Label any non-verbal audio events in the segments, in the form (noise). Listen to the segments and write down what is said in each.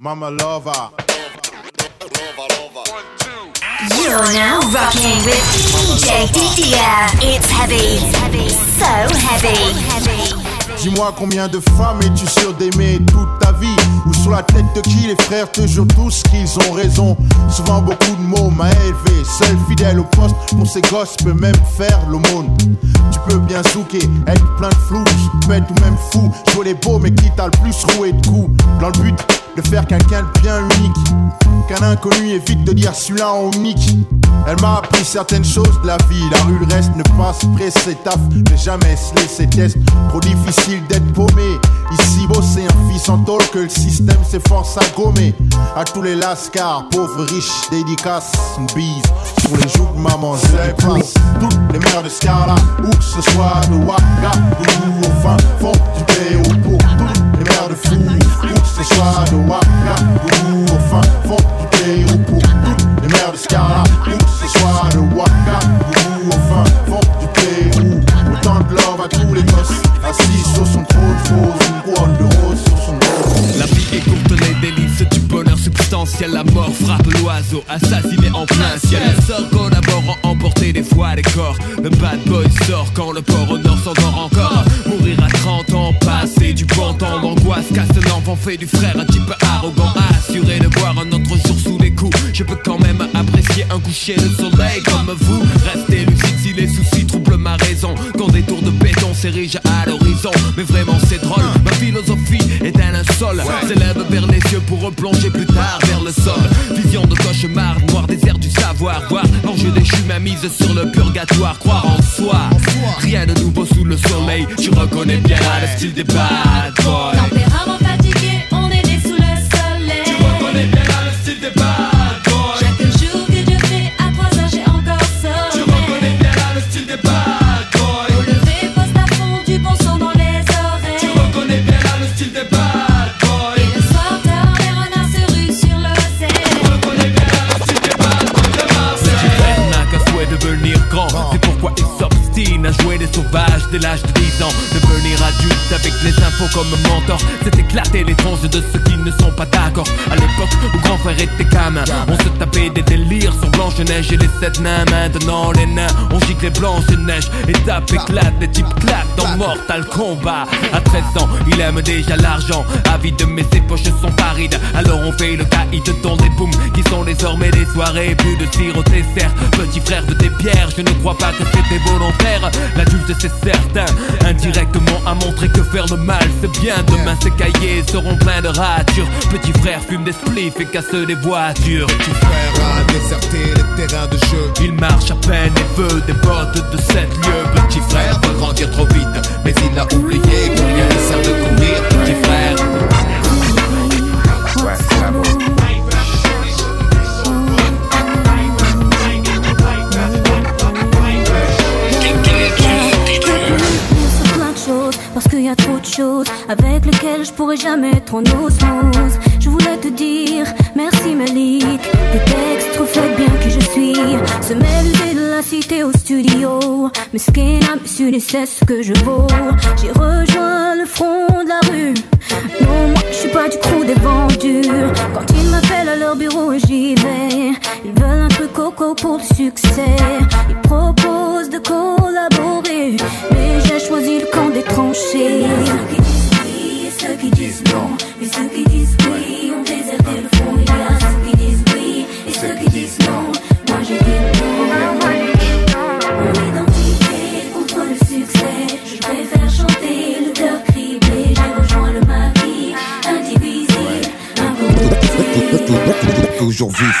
Mama Lover. You're now rocking with DJ Didier. It's heavy, heavy, so heavy, heavy. Dis-moi combien de femmes es-tu sûr d'aimer toute ta vie? Ou sur la tête de qui les frères te jurent tous qu'ils ont raison? Souvent beaucoup de mots m'a élevé Seul fidèle au poste pour ses gosses peut même faire l'aumône Tu peux bien souquer, être plein de flou Bête ou même fou, jouer les beaux mais qui t'a le plus roué de coups? Dans le but de faire quelqu'un de bien unique. Qu'un inconnu évite de dire celui-là en unique Elle m'a appris certaines choses de la vie. La rue reste ne passe pressé taf. Mais jamais se laisser test. Trop difficile d'être paumé Ici bosser un fils en tôle que le système s'efforce à gommer À tous les lascars, pauvres, riches, dédicaces Une bise. Sur les joues de maman, je les passe. Toutes les mères de Scala, où que ce soit de Waka Ou au fin fond du Pérou Pour toutes les mères de fou, où que ce soit de Waka Ou au fin fond du Pérou Pour toutes les mères de Scala, où que ce soit de Waka Ou au fin fond du Pérou Autant de love à tous les gosses Assis sur son trône de La vie est courte, les délices du bonheur substantiel. La mort frappe l'oiseau, assassiné en plein ciel. Les sort collaborant, emporter des fois les corps. Le bad boy sort quand le port au nord s'endort encore. Mourir à 30 ans, passer du bon temps d'angoisse. Casse l'enfant fait du frère un type arrogant. Assuré de voir un autre jour sous les coups. Je peux quand même apprécier un coucher de soleil comme vous. Restez lucide si les soucis troublent ma raison. Quand des tours de béton s'érigent à l'horizon. Mais vraiment c'est drôle, ma philosophie est un linceul. S'élève vers les cieux pour replonger plus tard vers le sol. Vision de cauchemar, noir désert du savoir. Voir l'enjeu déchu, ma mise sur le purgatoire. Croire en soi, rien de nouveau sous le soleil. Tu reconnais bien le style des bad boys. L'âge de 10 ans. Devenir adulte avec les infos comme mentor. C'est éclater les tranches de ceux qui ne sont pas d'accord. À l'époque où grand frère était gamin, on se tapait des délires sur Blanche-Neige et les sept nains. Maintenant les nains, on gicle les Blanche-Neige. Étape éclate, les types claquent dans Mortal Kombat. À 13 ans, il aime déjà l'argent. Avide, mais ses poches sont parides. Alors on fait le caïd dans des booms qui sont désormais des soirées. Plus de tir au dessert. Petit frère de tes pierres, je ne crois pas que c'était volontaire. L'adulte, c'est Indirectement a montré que faire le mal, c'est bien. Demain, ses cahiers seront pleins de ratures. Petit frère fume des spliffs et casse des voitures. Petit frère a déserté les terrains de jeu. Il marche à peine et veut des bottes de 7 lieues. Petit frère veut grandir trop vite, mais il a oublié que rien ne sert de courir. Petit frère. Avec lesquelles je pourrais jamais être en osmose. Je voulais te dire merci Malik, tes textes reflètent bien qui je suis. Se mêler de la cité au studio, mais ce n'a su c'est ce que je vaux. J'ai rejoint le front de la rue. Non, moi je suis pas du crew des vendus. Quand ils m'appellent à leur bureau, j'y vais. Ils veulent un truc coco pour le succès. Ils proposent de collaborer, mais j'ai choisi le camp des tranchées. Qui disent non, et ceux qui disent oui, ont déserté le front. Il y a ceux qui disent oui, et ceux qui disent non. Moi j'ai dit non. Mon identité contre le succès, je préfère chanter le cœur criblé. J'ai rejoint le maquis, indivisible, incorruptible. Toujours vif,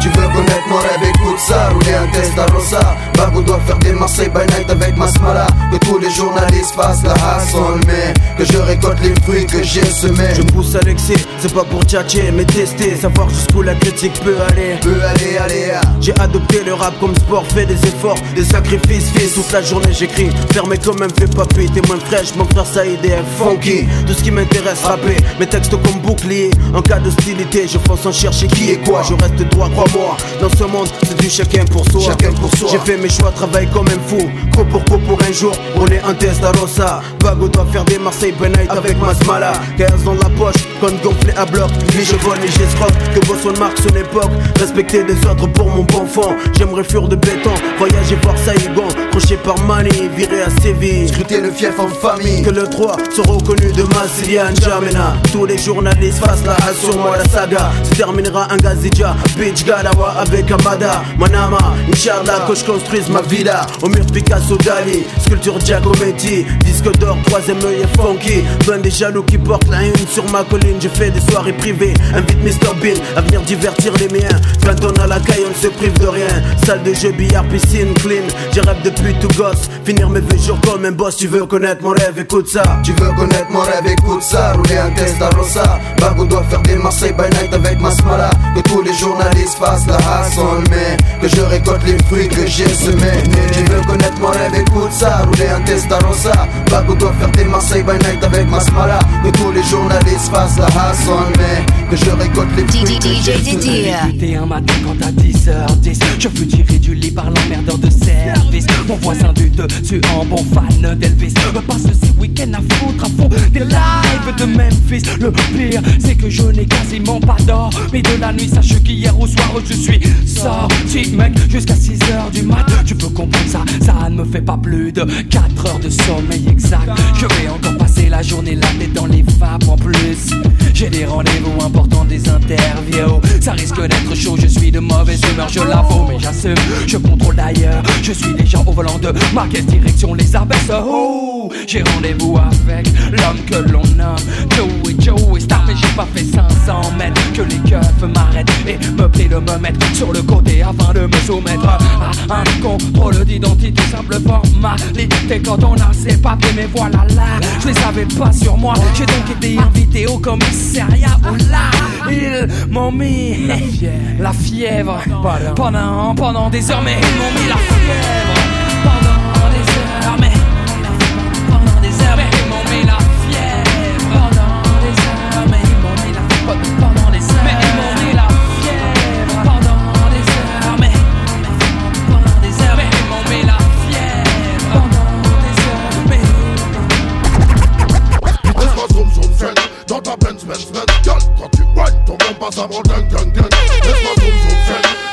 Tu veux connaître mon rêve, écoute ça, rouler un test à Rosa. Bago doit faire des Marseille by night avec Masmala Que tous les journalistes fassent la hassle Mais que je récolte les fruits que j'ai semés. Je pousse à l'excès, c'est pas pour tchatcher mais tester. Savoir jusqu'où la critique peut aller. Peut aller, aller, ah. J'ai adopté le rap comme sport, fait des efforts, des sacrifices Fils, toute la journée j'écris, fermé comme un fait papier T'es moins fraîche, mon frère Saïd est funky. Tout ce qui m'intéresse, rapper, mes textes comme bouclier. En cas d'hostilité, je fonce en chercher qui est quoi. Je reste droit, crois-moi, dans ce monde c'est du chacun pour soi. Chacun pour soi. J'ai fait mes choix, travaille comme un fou. Co pour co pour un jour, rouler un test à Rosa. Bago doit faire des Marseille night avec Masmala. 15 dans la poche, compte gonflé à bloc. Puis je vole et j'escroque, que Boston marque son époque. Respecter des autres pour mon bon fond. J'aimerais fuir de béton, voyager voir Saïgon Croché par Mani, viré à Séville. Scruter le fief en famille. Que le 3 soit reconnu de Massilia N'Djamena Tous les journalistes fassent la hache sur moi la saga. Se terminera un Gazidja, Galawa avec Amada Manama, Inch'Allah que je construise ma villa Au mur Picasso Dali, sculpture Giacometti Disque d'or, troisième œil est funky. Ben des jaloux qui portent la une sur ma colline. J'ai fait des soirées privées, invite Mr Bean À venir divertir les miens. Quand on a la caille on ne se prive de rien. Salle de jeu, billard, piscine, clean. J'ai rêve depuis tout gosse. Finir mes vieux jours comme un boss. Tu veux connaître mon rêve, écoute ça. Tu veux connaître mon rêve, écoute ça. Rouler un test à Rosa. Bago doit faire des Marseille by night avec Masmala Que tous les journalistes fassent la hassle Mais que je récolte les fruits que j'ai semés. Tu veux connaître mon rêve, écoute ça. Rouler un test à Rosa Bago doit faire des Marseille by night avec Masmala Que tous les journalistes fassent la hassle Mais que je récolte les fruits que j'ai semés. Débuté un matin quand à 10h10 Je fus tiré du lit par l'emmerdeur de service. Mon voisin du dessus en bon fan d'Elvis. Me passe ces week-ends à foutre à fond Des lives de Memphis. Le pire c'est que je n'ai quasiment pas d'or Mais de la nuit. Sache qu'hier au soir je suis sorti mec Jusqu'à 6h du mat. Tu peux comprendre ça Ça ne me fait pas plus de 4 heures de sommeil exact. Je vais encore passer la journée là tête dans les vapes en plus. J'ai des rendez-vous importants des interviews. Ça risque d'être chaud je suis de mauvaise humeur Je l'avoue mais j'assume. Je contrôle d'ailleurs Je suis déjà au volant de ma caisse direction les abaisse Oh J'ai rendez-vous avec l'homme que l'on nomme Joey. Joey Star mais j'ai pas fait 500 mètres. Que les keufs m'arrêtent Et me de me mettre sur le côté Afin de me soumettre à un contrôle d'identité Simple formalité. Quand on a ses papiers Mais voilà là Je les avais pas sur moi. J'ai donc été invité au commissariat Où là ils m'ont mis La fièvre. La fièvre. Pendant, pendant des heures Mais ils m'ont mis la fièvre ding Laisse-moi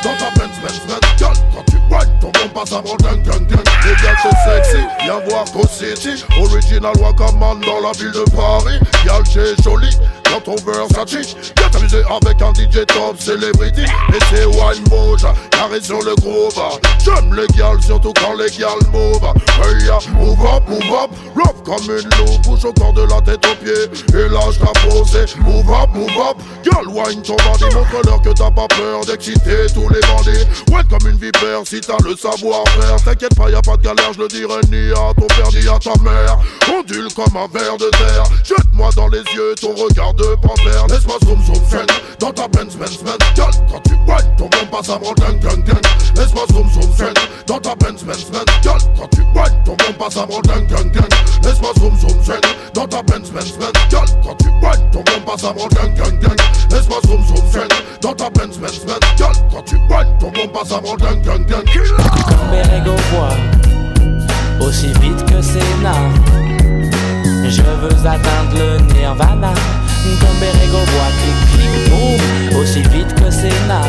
Dans ta Benz Benz Benz Girl, quand tu whine ton passe avant ding ding ding Les gars t'es sexy, viens voir Go City. Original Wakaman dans la ville de Paris. Y'a le joli dans ton Versace Viens t'amuser avec un DJ top celebrity Et c'est wine bouge, carré sur le groove J'aime les gals, surtout quand les gals move Hey ya, move up, move up. Love comme une loupe, bouge au corps de la tête aux pieds. Et là je t'ai posé. Move up, move up. Girl, wine ton bandit. Montre-leur que t'as pas peur d'exciter tous les bandits. Ouais comme une vipère si t'as le savoir-faire. T'inquiète pas, y'a pas de galère, je le dirai ni à ton père ni à ta mère. Ondule comme un ver de terre. Jette-moi dans les yeux ton regard de panthère Laisse-moi zoom zoom zen Dans ta Benz Benz Benz Girl, quand tu whine ton bon passe avant ding ding ding Laisse-moi zoom zoom zen Dans ta Benz Benz Benz Girl, quand tu whine ton bon passe avant ding ding ding Laisse-moi zoom zoom zen dans ta Benz, Benz, Benz. Gal, quand tu whine, ton bon passe avant gang, gang, gang. Laisse-moi zoom, zoom, gang, dans ta Benz, Benz, Benz. Gal, quand tu whine, ton bon passe avant gang, gang, gang. Comme Bérégo voit, aussi vite que Sénat. Je veux atteindre le nirvana. Voit, clic, aussi vite que Sénat.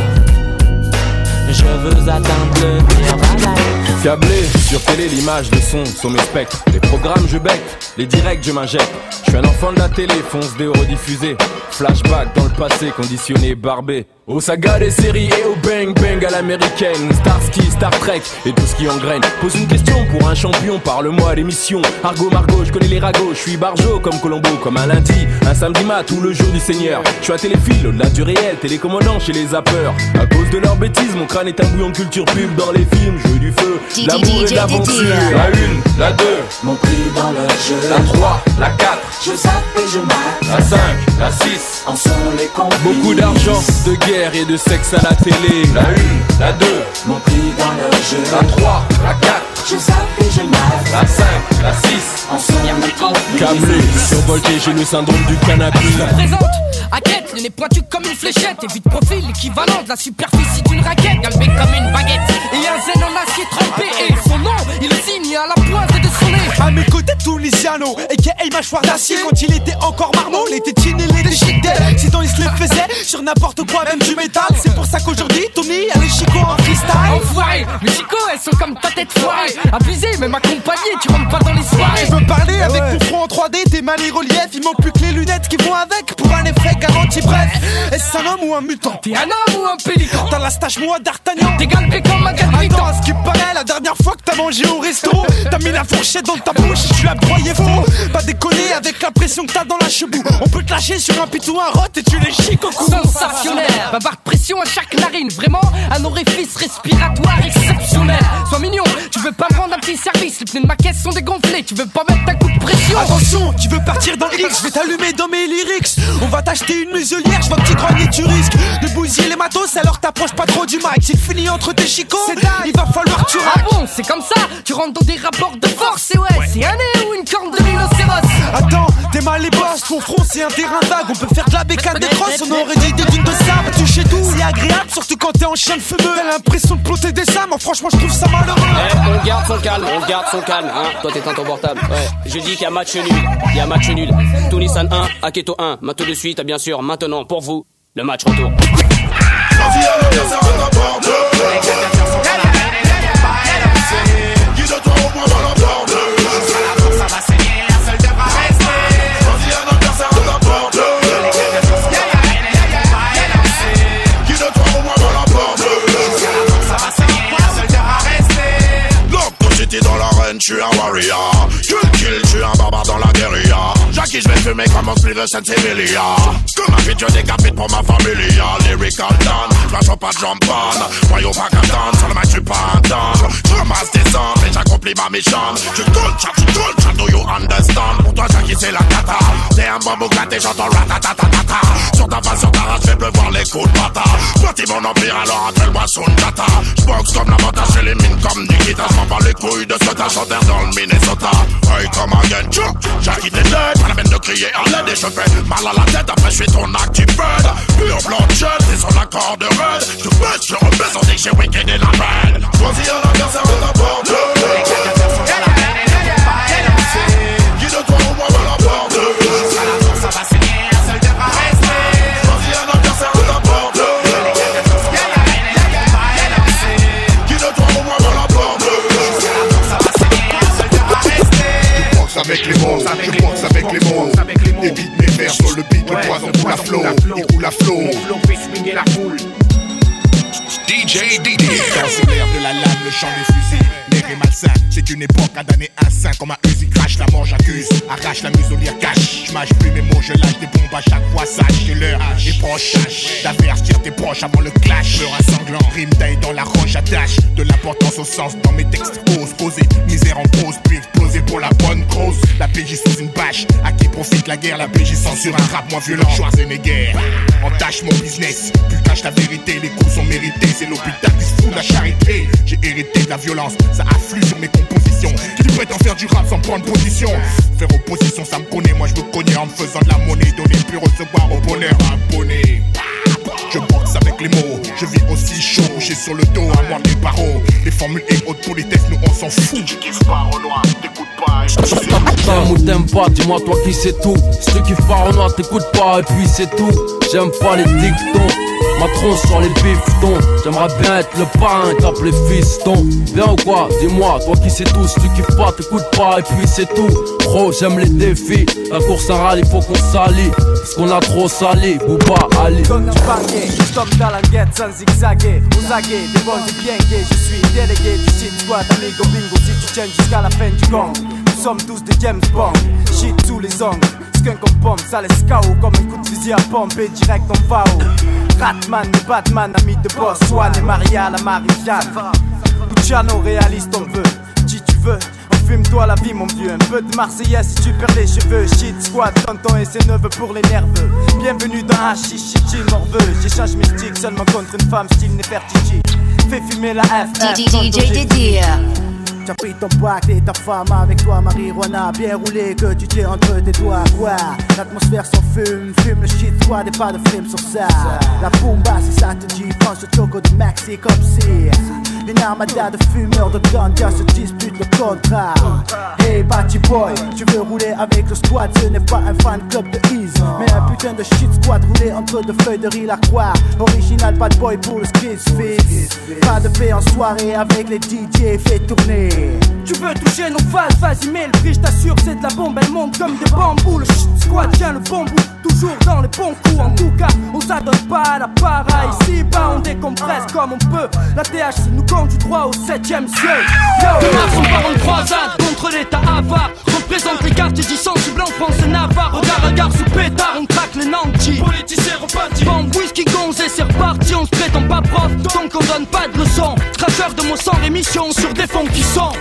Je veux atteindre le nirvana. Câblé, sur télé, l'image, le son sont mes spectres. Les programmes, je bec, les directs, je m'injecte. Je suis un enfant de la télé, fonce des rediffusés. Flashback dans le passé, conditionné, barbé. Aux sagas des séries et au bang bang à l'américaine. Starsky, Star Trek et tout ce qui engraine. Pose une question pour un champion, parle-moi à l'émission. Argo Margot, je connais les ragots, je suis barjo comme Colombo, comme un lundi, un samedi mat ou le jour du Seigneur. Je suis à téléphile, au-delà du réel, télécommandant chez les zappeurs. À cause de leurs bêtises, mon crâne est un bouillon de culture pub dans les films, jeu du feu, l'amour et l'aventure. La une, la deux, Mon prix dans le jeu. la trois, la quatre, Je zappe et je mate. la cinq, la six. En sont les complices. Beaucoup d'argent, de guerre et de sexe à la télé. La une, la deux, Mon prix dans le jeu. la trois, la quatre, Je zappe et je la cinq, la six. En sont les complices. Câblé, survolté, j'ai le syndrome du cannabis. présente à quête, le nez pointu comme une fléchette. Et vite profil, l'équivalent de la superficie d'une raquette. Galbé comme une baguette. Et un zen en acier trempé. Et son nom, il le signe à la pointe de son nez. À mes côtés, Tunisiano, a.k.a. mâchoire d'acier. Quand il était encore marmot, les tétines et les déchiquetés. Sinon il se les faisait sur n'importe quoi, même du métal. C'est pour ça qu'aujourd'hui, Tony, elle est chico en freestyle. Enfoiré, les chicots elles sont comme ta tête foirée Abusé, même accompagné, tu rentres pas dans les soirées. Je veux parler avec ton front en 3D, tes mains les reliefs. Il manque plus que les lunettes qui vont avec pour un effet garanti. Bref, est-ce un homme ou un mutant? T'es un homme ou un pélican? T'as la stache moi d'Artagnan. T'es galbé comme un Attends, à ce qui paraît, la dernière fois que t'as mangé au resto T'as mis la fourchette dans ta bouche et tu l'as broyé faux. Pas déconner avec la pression que t'as dans la chebou On peut te lâcher sur un pitou, un rot et tu les chics au cou Sensationnel, bavarde pression à chaque narine. Vraiment un orifice respiratoire exceptionnel. Sois mignon, tu veux pas me rendre un petit service Les pneus de ma caisse sont dégonflés, tu veux pas mettre un coup de pression Attention, tu veux partir dans le X, je vais t'allumer dans mes lyrics. On va t'acheter une muselière, je vois que tu grognes et tu risques De bousiller les matos alors t'approches pas trop du mic. S'il finit entre tes chicots, il va falloir que tu Ah bon, c'est comme ça, tu rentres dans des rapports de force Et ouais, c'est un nez ou une corne de rhinocéros. Attends, t'es mal les boss, ton front c'est un terrain vague. On peut faire de la bécane des crosses, on aurait dit des dunes de sable. Toucher tout, c'est agréable, surtout quand t'es en chien de fumeux. T'as l'impression de plotter des âmes, franchement je trouve ça malheureux. On garde son calme, on garde son calme, hein. Toi t'es ton portable. Ouais. Je dis qu'il y a match nul, il y a match nul. Tunissan 1, Aketo 1. Maintenant de suite, bien sûr, maintenant pour vous, le match retour. Je suis un warrior. Kill kill, je suis un barbare dans la guérilla. Jackie, je vais fumer comme un split de Saint-Sévelia Comme un je décapite pour ma familia Lyrical done, flash pas de jambon. Voyons pas qu'à dance, sur le mic, je suis pas un dan Je ramasse des hommes et j'accomplis ma mission. Tu cool, chat, tu cool, chat, do you understand? Pour toi, Jackie, c'est la cata. T'es un bambou gâté, j'entends ratatatatata. Sur ta face, sur ta race, fais pleuvoir les coups de bata Bâtis mon empire, alors appelle-moi Sunjata J'boxe comme l'avantage, j'élimine comme Nikita. J'm'en bats les couilles de ce dans le Minnesota. Hey, again, tchou, Jackie, t'es dead Pas la de crier à l'aide et je mal à la tête Après, je suis ton actived Pure bloodshed, c'est son accord de raid Je baisse, je rebaisse, on dit que j'ai wicked et la reine Choisis un adversaire avec les mots. Évite mes vers sur le beat, le poison coule à flot, il coule à flot. DJ Didier. Ce l'air de la lame, le chant des fusils. L'air est malsain, c'est une époque à damner un saint comme un Uzi crash la mort j'accuse, arrache la muselière cache. Je plus mes mots, je lâche des bombes à chaque fois, sache que l'heure est proche, sache. D'avertir tes proches avant le clash, peur un sanglant, rime taille dans la roche attache. De l'importance au sens dans mes textes, ose poser, misère en pause, puis exploser pour la bonne cause. La PJ sous une bâche, à qui profite la guerre, la PJ censure un rap moins violent, Schwarzenegger. Entache mon business, plus cache la vérité, les coups sont mérités, c'est l'hôpital qui se fout de la charité. J'ai hérité de la violence, ça afflue sur mes compositions. Qui prétend faire du rap sans prendre position? Faire opposition, ça me connaît, en me faisant de la monnaie, donner plus recevoir au bonheur abonné. Je boxe avec les mots, je vis aussi chaud, couché sur le dos, à moi des barreaux. Les formules et autres politesses, nous on s'en fout. Tu kiffes pas, Renoir, t'écoutes pas, je T'aimes ou t'aimes pas, dis-moi toi qui c'est tout. Si tu kiffes pas Renoir, t'écoutes pas et puis c'est tout. J'aime pas les dictons, ma tronche sur les bifetons. J'aimerais bien être le parrain, t'appeler fiston. Viens ou quoi, dis-moi, toi qui sais tout. Si tu kiffes pas, t'écoutes pas et puis c'est tout. Gros, j'aime les défis. La course à rallye, faut qu'on s'allie. Parce qu'on a trop sali, Bouba, Ali. Donne un panier, je stoppe dans la guette sans zigzaguer Aux aguets, des bons et bien gays Je suis délégué du shit squad, amigo bingo Si tu tiens jusqu'à la fin du gang sommes tous des James Bond. Shit sous les ongles, skunk en pompe Ça laisse KO comme un coup de fusil à pompe Et direct en FAO Ratman et Batman, ami de boss. Swan et Maria, la Marie-Jeanne. Luciano, réaliste on veut. Si tu veux Fume-toi la vie mon vieux, un peu de Marseillais si tu perds les cheveux. Shit squad, tonton et ses neveux pour les nerveux. Bienvenue dans Hachichi, chill morveux. J'échange sticks seulement contre une femme style Nefertiti. Fais fumer la F DJ Didier. T'as pris ton pack et ta femme avec toi, marijuana bien roulé que tu t'es entre tes doigts. Quoi L'atmosphère s'en fume, fume le shit, quoi, et pas de film sur ça. La bomba, si ça te dit, prends ce choco de Maxi comme si une armada de fumeurs de ganja se dispute le contrat. Hey, Batty Boy, tu veux rouler avec le squad, ce n'est pas un fan club de Ease, mais un putain de shit squad roulé entre deux feuilles de riz la croix. Original bad boy pour le skis. Pas de paix en soirée avec les DJ, fais tourner. Tu veux toucher nos phases, vas-y mets le prix, je c'est de la bombe, elle monte comme des bambous. Le squad tient le bon bout, toujours dans les bons coups. En tout cas, on s'adonne pas à la para Ici bas on décompresse comme on peut. La THC nous conduit droit au 7ème ciel Yo. Demain son parent de croisade contre l'état avare. Représente les quartiers du sensible en France et Navarre. Regard à gare sous pétard, on traque les nantis. Politicien reparti Bombe, whisky, gonze et c'est reparti On se prétend pas prof, donc on donne pas de leçons. Cracheur de mots sans rémission sur des fonds qui sont.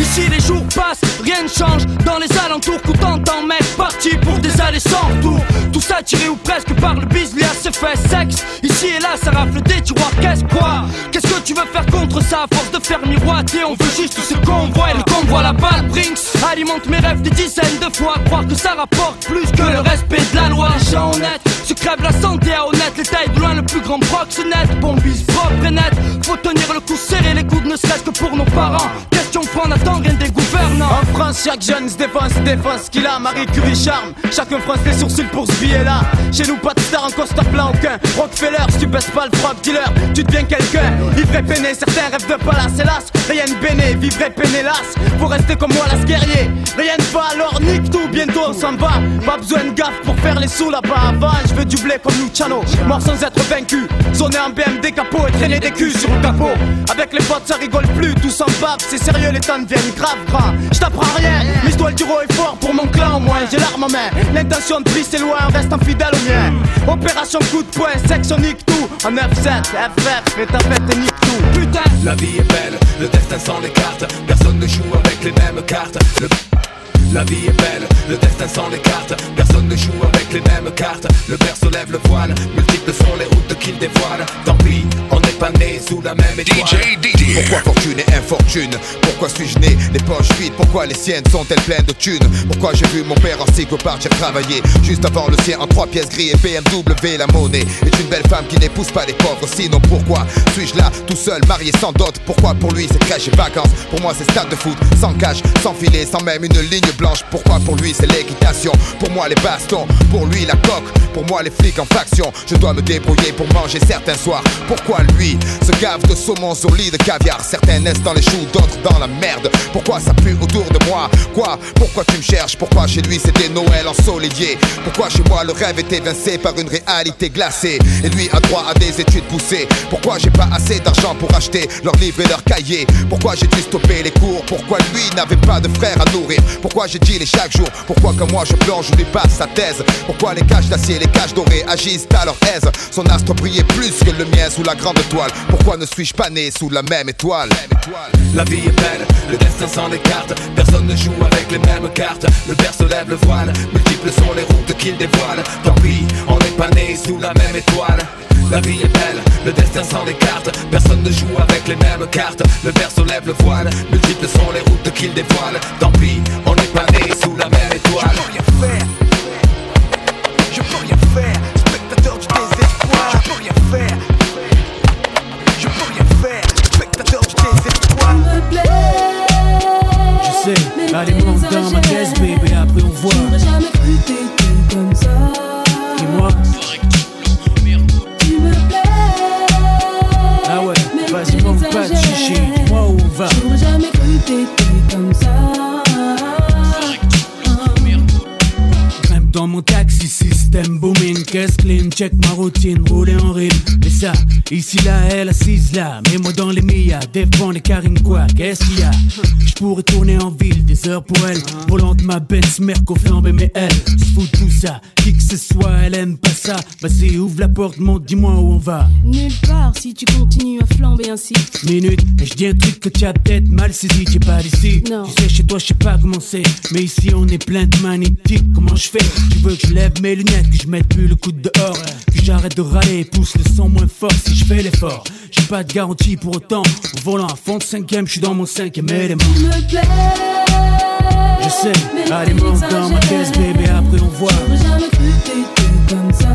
Ici les jours passent, rien ne change. Dans les alentours, coup t'entends mec Parti pour des allées sans retour. Tout ça tiré ou presque par le bis à ses sexe. Ici et là ça rafle des tiroirs, qu'est-ce quoi? Qu'est-ce que tu veux faire contre ça? À force de faire miroiter On veut juste ce qu'on voit et le convoi la balle Brinks alimente mes rêves des dizaines de fois. Croire que ça rapporte plus que le respect de la loi. Gens honnêtes se crèvent la santé à honnête. Les tailles de loin le plus grand proxénète. Bombise propre et net. Faut tenir le coup serré les coudes ne serait-ce que pour nos parents. Question prend n'attend rien des gouvernants. En France, chaque jeune se défense, défense qu'il a. Marie Curie charme, chacun fronce les sourcils pour Chez nous, pas de star en costard plein aucun. Rockefeller, si tu baisses pas le frog dealer, tu deviens quelqu'un. Ivre peiné, certains rêvent de palace, hélas. Rien de béné, vivre peiné, las. Faut rester comme moi, las guerrier. Rien ne va, alors nique tout, bientôt on s'en va. Pas besoin de gaffe pour faire les sous là-bas. Avant, je veux du blé comme Luciano, mort sans être vaincu. Zoner en BMD capot et traîner des culs sur le capot. Avec les potes, ça rigole plus, tout s'en bave. C'est sérieux, les temps deviennent grave gras. Je t'apprends rien, je dois le dire haut et fort pour mon clan au moins. J'ai l'arme en main, l'intention de prise c'est loin, reste fidèle au mien. Opération coup de poing, section nique tout. En 9-7, FF, et ta fête nique tout. Putain, La vie est belle, le destin s'en écarte. Personne ne joue avec les mêmes cartes. La vie est belle, le destin s'en écarte. Personne ne joue avec les mêmes cartes. Le berceau lève le voile, multiples sont les routes qu'il dévoile. Tant pis, on n'est pas né sous la même étoile. Pourquoi fortune et infortune? Pourquoi suis-je né les poches vides? Pourquoi les siennes sont-elles pleines de thunes? Pourquoi j'ai vu mon père en cycle partir travailler Juste avant le sien en trois pièces gris et BMW La monnaie. Est une belle femme qui n'épouse pas les pauvres. Sinon pourquoi suis-je là tout seul marié sans dot? Pourquoi pour lui c'est crèche et vacances? Pour moi c'est stade de foot sans cash, sans filet, sans même une ligne Pourquoi pour lui c'est l'équitation? Pour moi les bastons, pour lui la coque. Pour moi les flics en faction. Je dois me débrouiller pour manger certains soirs. Pourquoi lui se gave de saumon sur lit de caviar? Certains naissent dans les choux, d'autres dans la merde. Pourquoi ça pue autour de moi? Quoi? Pourquoi tu me cherches? Pourquoi chez lui c'était Noël ensoleillé? Pourquoi chez moi le rêve est évincé par une réalité glacée? Et lui a droit à des études poussées. Pourquoi j'ai pas assez d'argent pour acheter leurs livres et leurs cahiers? Pourquoi j'ai dû stopper les cours? Pourquoi lui n'avait pas de frère à nourrir? Pourquoi j'ai dit les chaque jour Pourquoi comme moi je ou lui passe sa thèse Pourquoi les caches d'acier, les caches dorées agissent à leur aise? Son astre brillait plus que le mien sous la grande toile Pourquoi ne suis-je pas né sous la même étoile? La vie est belle, le destin s'en écarte. Personne ne joue avec les mêmes cartes. Le berceau lève le voile, multiples sont les routes qu'il dévoile. Tant pis, on n'est pas né sous la même étoile. La vie est belle, le destin s'en écarte. Personne ne joue avec les mêmes cartes. Le berceau lève le voile, multiples sont les routes qu'il dévoile. Tant pis, on pas sous la même étoile. Check ma routine, rouler en rime. Et ça, ici là, elle assise là, mets-moi dans les Mia, défends les carines quoi, qu'est-ce qu'il y a? Je pourrais tourner en ville, des heures pour elle, volante ma Benz, Merco flambé, mais elle, se fout de tout ça, qui que ce soit, elle aime pas ça. Vas-y, ouvre la porte, monte, dis-moi où on va. Nulle part si tu continues à flamber ainsi. Minute, et je dis un truc que tu as peut-être mal saisi, t'es pas d'ici. Non. Tu sais, chez toi, je sais pas comment c'est, mais ici on est plein de magnétiques. Comment je fais? Tu veux que je lève mes lunettes, que je mette plus le coup dehors, que j'arrête de râler, pousse le son moins fort si je fais l'effort. J'ai pas de garantie pour autant. En volant à fond de cinquième, je suis dans mon cinquième élément. Me plais. Je sais, allez monte dans ma caisse, bébé, après on voit. Jamais cru que comme ça.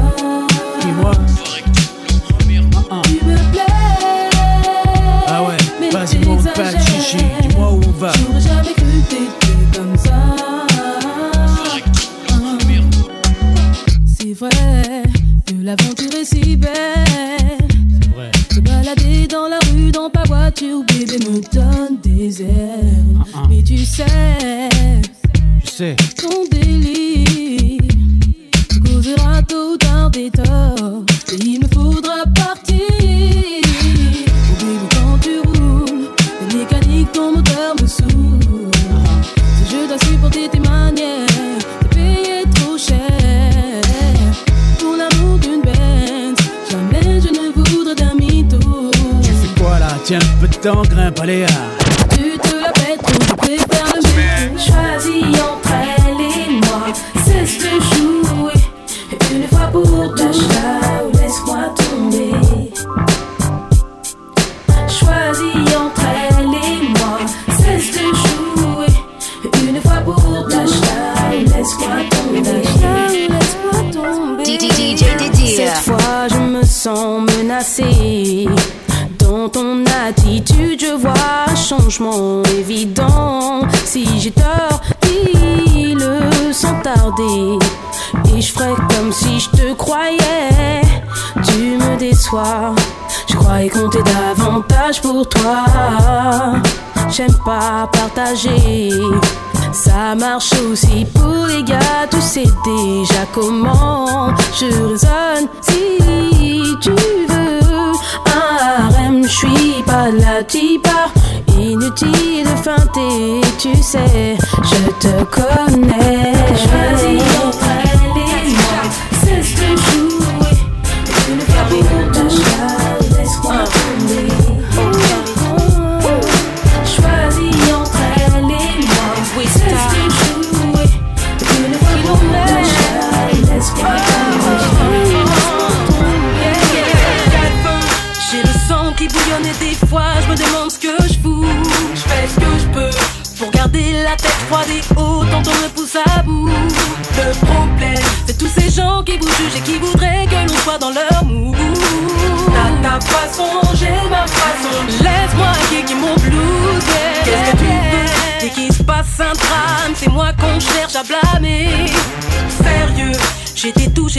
Dis-moi. Tu me plais. Ah ouais, vas-y, monte pas de chichi, dis-moi où on va. J'aurais jamais cru que t'étais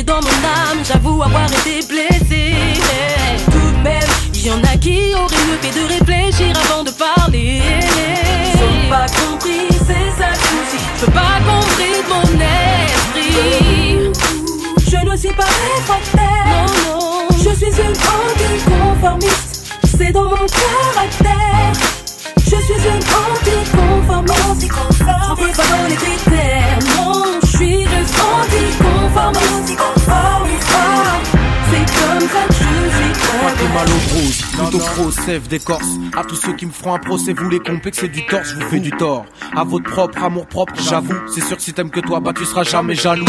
dans mon âme, j'avoue avoir été blessé. Tout de même, il y en a qui auraient mieux fait de réfléchir avant de parler. Ils pas compris, c'est ça le souci. Je peux pas comprendre mon esprit. Je ne suis pas réfractaire. Non, non. Je suis une anticonformiste. C'est dans mon caractère. De mal aux plutôt pro, sève d'écorce. À tous ceux qui me feront un procès, vous les complexez du torse, vous fais du tort. À votre propre amour propre, j'avoue. C'est sûr que si t'aimes que toi, bah tu seras jamais jaloux.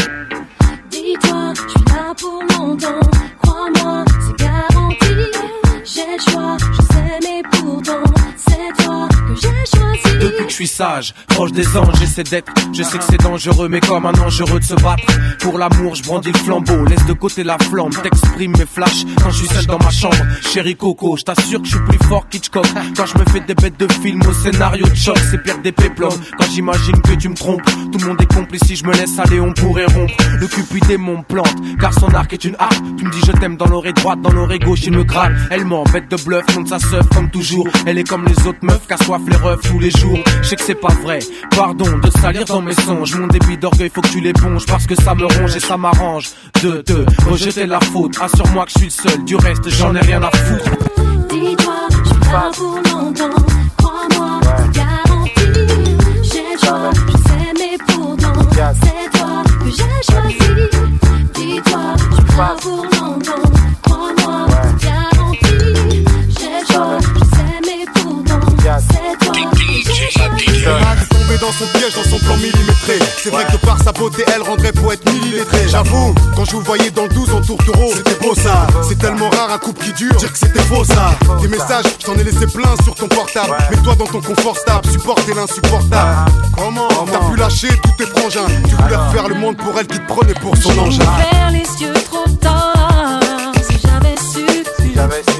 Suis sage, proche des anges, j'essaie d'être. Je sais que c'est dangereux, mais comme un dangereux de se battre. Pour l'amour, je brandis le flambeau, laisse de côté la flamme. T'exprimes mes flashs quand je suis seul dans ma chambre. Chérie Coco, je t'assure que je suis plus fort qu'Hitchcock. Quand je me fais des bêtes de film au scénario de choc, c'est pire des péplums. Quand j'imagine que tu me trompes, tout le monde est complice. Si je me laisse aller, on pourrait rompre. Le cupidé mon plante, car son arc est une harpe. Tu me dis je t'aime dans l'oreille droite, dans l'oreille gauche, il me gratte. Elle m'embête de bluff, monte sa seuf comme toujours. Elle est comme les autres meufs, qu'à soif les refs tous les jours. Je sais que c'est pas vrai. Pardon de salir dans mes songes. Mon débit d'orgueil, faut que tu l'éponges parce que ça me ronge et ça m'arrange. De te rejeter la faute. Assure-moi que je suis le seul. Du reste, j'en ai rien à foutre. Dis-toi, je suis pas pour longtemps. Crois-moi, garantie. J'ai le choix, je sais, mais pourtant, c'est toi que j'ai choisi. Dis-toi, je suis pas pour longtemps. Dans son piège, dans son plan millimétré. C'est vrai que par sa beauté, elle rendrait poète millimétré. J'avoue, quand je vous voyais dans le 12 en tourtereau, c'était beau ça. C'est tellement rare un couple qui dure, dire que c'était faux ça. Tes messages, je t'en ai laissé plein sur ton portable. Mets-toi dans ton confort stable, supporter l'insupportable. Comment T'as pu lâcher tous tes frangins? Tu voulais refaire le monde pour elle qui te prenait pour son engin. Ouvert les yeux trop tard. Si j'avais su,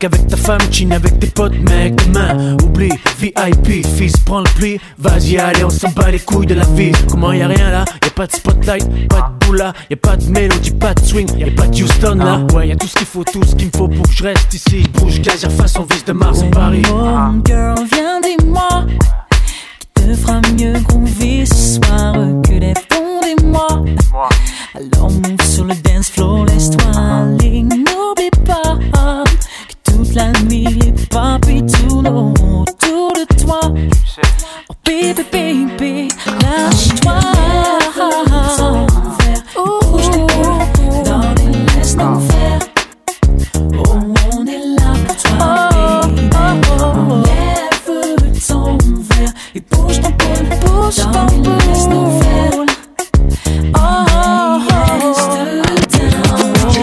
avec ta femme, chine avec tes potes, mec, demain, oublie, VIP, fils, prends le pli, vas-y, allez, on s'en bat les couilles de la vie. Comment y'a rien là, Y'a pas de spotlight, pas de boula, y a pas de mélodie, pas de swing, y'a pas de Houston là. Ah. Ouais, y'a tout ce qu'il faut, tout ce qu'il me faut pour que je reste ici. Bouge, gazière, face, on vise de Mars à Paris. Oh, girl, viens, dis-moi, qui te fera mieux groover ce soir que les moi Alors monte sur le dance floor, laisse-toi n'oublie pas toute la nuit les papilles tournent autour de toi Oh baby, baby, lâche-toi Oh, darling, laisse-nous faire Oh, on est là pour toi, baby. Lève ton verre et bouge ton poule, bouge ton poule. Laisse-nous faire. Oh,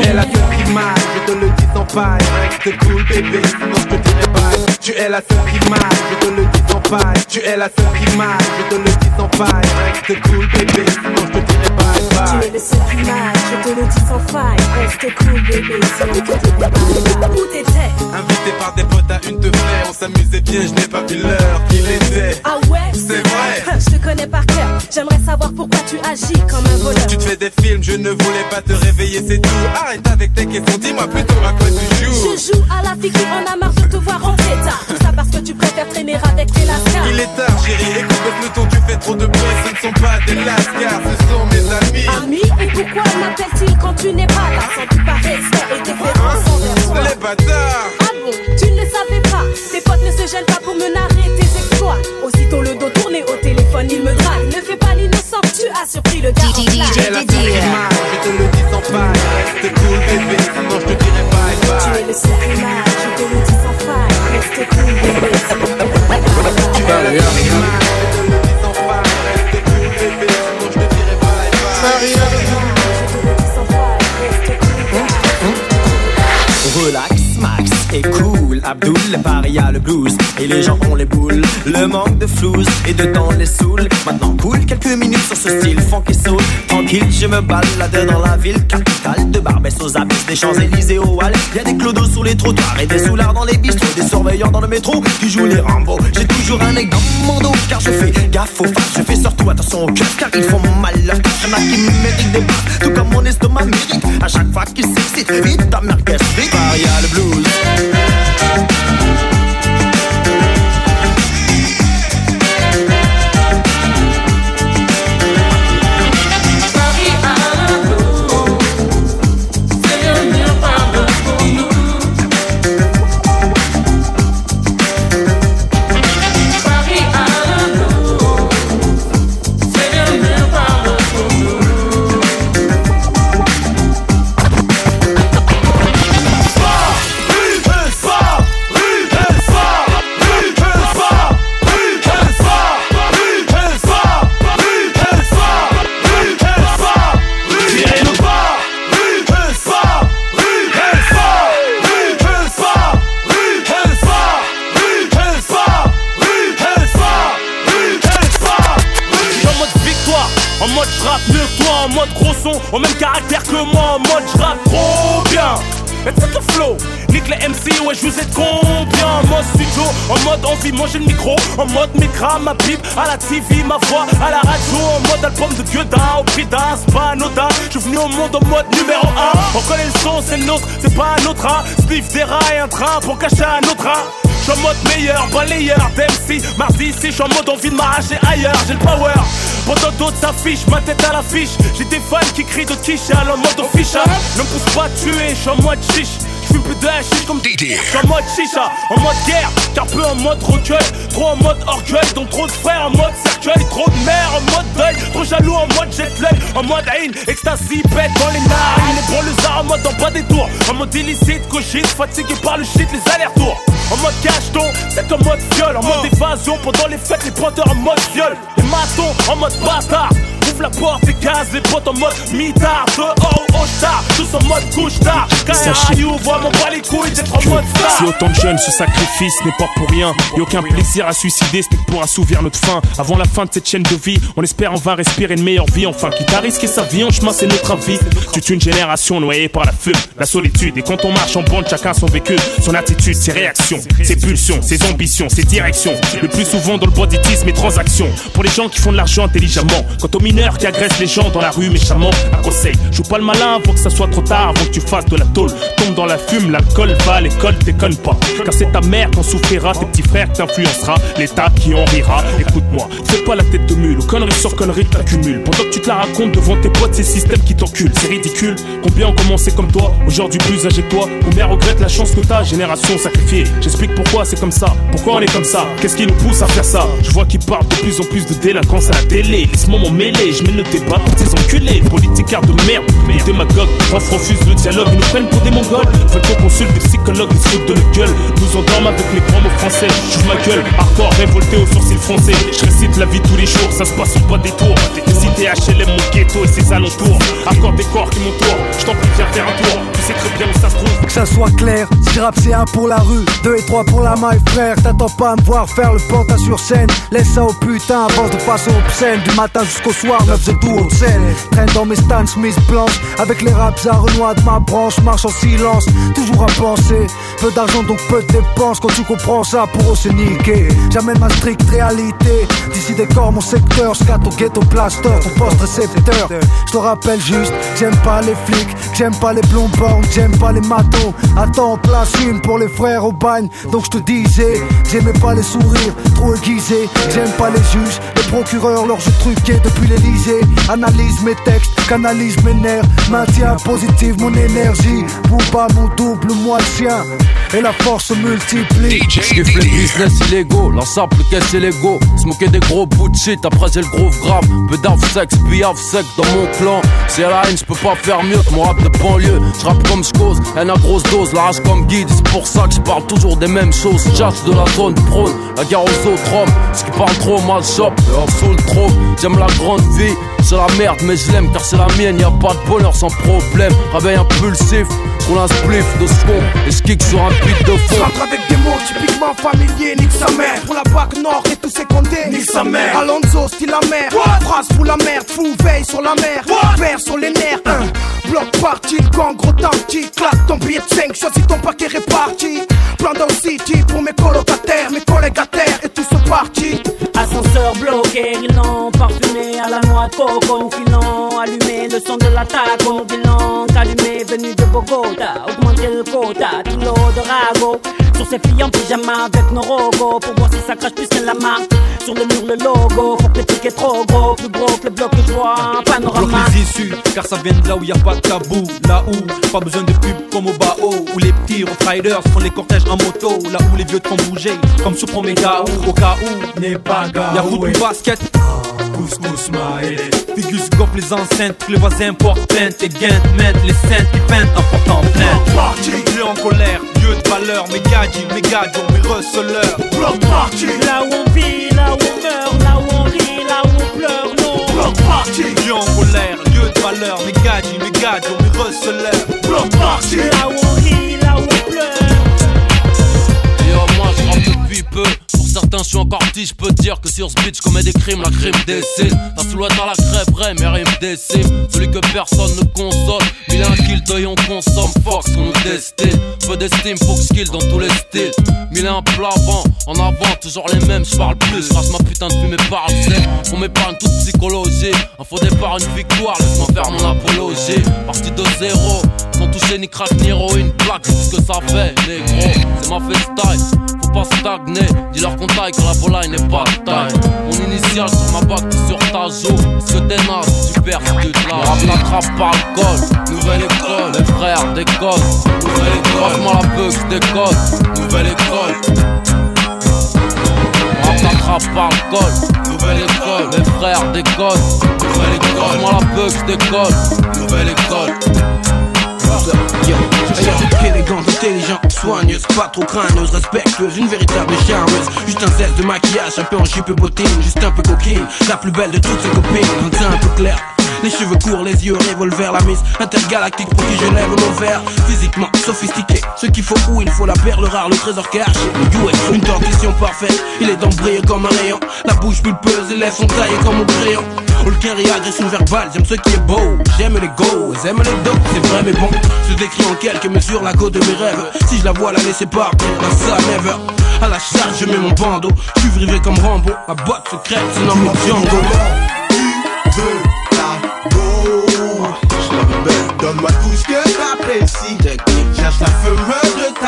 es la seule qui m'aille, je te le dis sans faille. Reste cool bébé, sinon je te dirai bye. Tu es la seule qui m'aille, je te le dis sans faille. Tu es la seule qui m'aille, je te le dis sans faille. Reste cool bébé, sinon je te dirai bye Tu es le seul qui m'aille, je te le dis sans faille. Reste cool, bébé, sinon bye bye. Où t'étais Invité par des potes à une de faire, on s'amusait bien, je n'ai pas vu l'heure qu'il était. Ah ouais? C'est vrai. (laughs) Je te connais par cœur. J'aimerais savoir pourquoi tu agis comme un voleur. Tu te fais des films, je ne voulais pas te réveiller, c'est tout. Arrête avec tes questions, dis-moi plutôt à quoi tu joues. Je joue à la fille qui en a marre de te voir rentrer tard. Tout ça parce que tu préfères traîner avec tes lascars. Il est tard, chérie, écoute le ton, tu fais trop de bruit. Ce ne sont pas des lascars, ce sont mes amis. Amis, et pourquoi m'appelle-t-il quand tu n'es pas là? Sans du pas respect et déférence envers toi. Les bâtards. Ah bon, tu ne le savais pas. Tes potes ne se gênent pas pour me narrer tes exploits. Aussitôt le dos tourné au téléphone, il me drague. Ne fais pas l'innocent, tu as surpris le gars. Tu la m'aille, je te le dis sans faille. Reste cool bébé, sinon je te dirai bye Tu bye. es le seul m'aille, je te le dis sans faille. Reste cool, bébé, sinon je te dirai bye bye. Et cool. Abdul, le paria, le blues. Et les gens ont les boules. Le manque de flouze et de temps les saoule. Maintenant, cool quelques minutes sur ce style funky soul. Tranquille, je me balade dans la ville capitale de Barbès aux abysses, des Champs-Élysées au Halles. Y a des clodos sur les trottoirs et des soulards dans les bistrots. Des surveillants dans le métro qui jouent les Rambo. J'ai toujours un œil dans mon dos car je fais gaffe aux faces. Je fais surtout attention aux cœurs car ils font mal. Y'en a qui méritent des baffes, tout comme mon estomac mérite. À chaque fois qu'ils s'excitent, vite ta merguez, vite. Paria le blues. Thank you. Manger le micro En mode micra, ma pipe, à la TV, ma voix à la radio En mode album de Gueudin, au prix d'un, anodin. Je suis venu au monde en mode numéro 1 On connaît le son, c'est le nôtre, c'est pas un autre hein. Spliff, des rats et un train pour cacher un autre hein. Je suis en mode meilleur, balayeur d'MC Mardi ici, je suis en mode envie de m'arracher ailleurs J'ai le power, pendant d'autres s'affichent Ma tête à l'affiche, j'ai des fans qui crient d'autres qui chialent En mode official, ne me pousse pas à tuer, je suis en mode chiche J'fume plus de chiche comme Didier J'suis en mode chicha, en mode guerre Car peu en mode recueil, trop en mode orgueil Donc trop de frères en mode cercueil Trop de mères en mode deuil Trop jaloux en mode jet lag En mode haine, ecstasy, bête dans les narines Les bras le en mode en bas des tours En mode illicite, cogite, fatigué par le shit, les allers-retours En mode cacheton, c'est en mode viol En mode évasion, pendant les fêtes, les pointeurs en mode viol Les matons en mode bâtard Ouvre la porte et gaz les potes en mode mitard Dehors au star, tous en mode couche tard un voit mon bras les couilles d'être en mode star Si autant de jeunes se sacrifient, ce n'est pas pour rien. A aucun plaisir à suicider, ce n'est que pour assouvir notre faim. Avant la fin de cette chaîne de vie, on espère enfin respirer une meilleure vie. Enfin, quitte à risquer sa vie en chemin, c'est notre avis. Toute une génération noyée par la fume, la solitude. Et quand on marche en bande, chacun son vécu, son attitude, ses réactions, ses pulsions, ses ambitions, ses directions. Le plus souvent dans le banditisme et transactions. Pour les gens qui font de l'argent intelligemment. Quant aux mineurs qui agressent les gens dans la rue méchamment, un conseil, joue pas le malin avant que ça soit trop tard, avant que tu fasses de la tôle. Tombe dans la fume, l'alcool, va à l'école, déconne pas. Car c'est ta mère qui en souffrira, tes petits frères t'influencera, l'État qui en rira. Écoute-moi, fais pas la tête de mule, conneries sur conneries t'accumules. Pendant que tu te la racontes devant tes potes, ces systèmes qui t'enculent, c'est ridicule. Combien ont commencé comme toi, aujourd'hui plus âgé que toi? Combien regrettent la chance que t'as, génération sacrifiée? J'explique pourquoi c'est comme ça, pourquoi on est comme ça, qu'est-ce qui nous pousse à faire ça? Je vois qu'ils parlent de plus en plus de délinquance à la télé. Laisse-moi m'en mêler, je mène le débat contre ces enculés. De merde, les démagogues, prof refusent le dialogue, ils nous prennent pour des mongols. Veulent qu'on consulte des psychologues, ils se foutent de notre gueule. Nous endorment avec les grands mots français. J'ouvre ma gueule, hardcore, révolté aux sourcils foncés. Je récite la vie tous les jours, ça se passe au pas des tours. Les cités HLM, mon ghetto et ses alentours. Hardcore des corps qui m'entourent, je t'en prie, viens faire un tour. Tu sais très bien où ça se trouve. Que ça soit clair, si rappe c'est un pour la rue, deux et trois pour la maille frère, t'attends pas à me voir faire le pantin sur scène, laisse ça au putain, avance de façon obscène, du matin jusqu'au soir, neuf et tout haute scène, traîne dans mes stands Smith blanches, avec les raps à renois de ma branche, marche en silence, toujours à penser, peu d'argent donc peu de dépenses, quand tu comprends ça, pour eux c'est niqué, j'amène ma stricte réalité, d'ici des corps mon secteur, scat au ghetto plaster, ton poste récepteur, je te rappelle juste, j'aime pas les flics, j'aime pas les plombons, j'aime pas les matos, attends place une pour les frères au bagne, donc je te disais, j'aimais pas les sourires, trop aiguisés, j'aime pas les juges, les procureurs, leurs jeux truqués depuis l'Elysée, analyse mes textes, canalise mes nerfs, maintiens positive mon énergie, Booba mon double, moi le sien, et la force se multiplie. J'kiffe les business illégaux, l'ensemble caisse et l'ego. Se moquer des gros bouts de shit, après j'ai le groove grave. Peu d'arf sexe, piaf sec dans mon clan. C'est la haine, j'peux pas faire mieux que mon rap de banlieue. J'rappe comme j'cause, haine à grosse dose, la rage comme guide. C'est pour ça que j'parle toujours des mêmes choses. Chasse de la zone prône, la guerre aux autres hommes. Ce qui parle trop mal shop, sous le trop. J'aime la grande vie, c'est la merde, mais je l'aime car c'est la mienne. Y a pas de bonheur sans problème. Réveil impulsif, roule un spliff de second et j'kick sur un beat de fond. Avec des mots typiquement familiers, nique sa mère. Pour la BAC Nord et tous ses condés, nique sa mère. Alonso, style la mer. Phrase pour la merde, fou, veille sur la mer. Père sur les nerfs, un bloc parti, gang, gros tanky. Claque ton billet de 5, choisis ton paquet réparti. Plan dans City pour mes colocataires, mes collègues à terre et tous sont partis. Ascenseur bloqué, rilant, parfumé à la noix de coco, nous filons, allumé le son de l'attaque, au bilan, allumé, venu de Bogota, augmenter le quota, tout l'eau de ragot, sur ses filles en pyjama avec nos rogos, pour voir si ça crache plus que la marque, sur le mur le logo, faut que le truc est trop gros, plus gros que le bloc que je vois, un Bloque panorama. les issues, car ça vient de là où y a pas de tabou. Là où, pas besoin de pub comme au Bao. Où les petits riders font les cortèges en moto. Là où les vieux te font bouger, comme sur Promega ou au cas où. N'est pas Y'a foot ou basket. Couscous maïs. Figus goffre les enceintes, que les voisins portent plainte. Et gaintes mettent les scènes qui peintent en portant plainte. Dieu en colère, De valeur. Mes gadgets, mes gadgets, mes receleurs. Block party. Là où on vit, là où on meurt, là où on rit, là où on pleure, non. Block party. Dieu en colère, Dieu de valeur. Mes gadgets, mes gadgets, mes receleurs. Block party. Là où on je peux dire que sur ce beat, je commets des crimes, la crime dessine. T'as sous dans la crêpe, vrai, mais rime décime. Celui que personne ne console. Il a un kill d'œil, on consomme. Fox, on nous destine. Peu d'estime, Fox kill dans tous les styles. Mille un plat avant, en avant, toujours les mêmes, je parle plus. Race ma putain de fumée parle, c'est. On m'épargne toute psychologie. Un faux départ, une victoire, laisse-moi faire mon apologie. Partie de zéro, sans toucher ni crack ni héroïne. Plaque, c'est ce que ça fait, négro. C'est ma FaceTime, faut pas stagner. Dis-leur qu'on taille que la volaille n'est pas taille. Mon initial sur ma bague, sur ta joue. T'es naze, tu perds, te lâches. Rap t'attrape par le col, nouvelle école. Les frères déconnent, nouvelle école. Passe-moi la bug, déconne, nouvelle école. Rap t'attrape par le col, nouvelle école. Les frères déconnent, nouvelle école. Passe-moi la bug, déconne, nouvelle école. Élégante, intelligente, soigneuse, pas trop crâneuse, respectueuse, une véritable charmeuse. Juste un zeste de maquillage, un peu en jupe bottine, juste un peu coquine. La plus belle de toutes ses copines, un teint un peu clair. Les cheveux courts, les yeux revolver, la mise intergalactique pour qui je lève mon verre. Physiquement sophistiqué, ce qu'il faut où il faut la perle rare, le trésor caché. Le une dentition parfaite, il est d'embrayé comme un rayon. La bouche pulpeuse, les lèvres sont taillées comme au crayon. Hulking agression verbale, j'aime ce qui est beau. J'aime les go, j'aime les dos, c'est vrai mais bon. Se décrit en quelques mesures la côte de mes rêves. Si je la vois la laisser partir, la ça never. À la charge, je mets mon bandeau. Je suis comme Rambo. Ma boîte secrète, c'est nommé Django. Donne-moi tout ce que t'apprécies Cherche la fureur de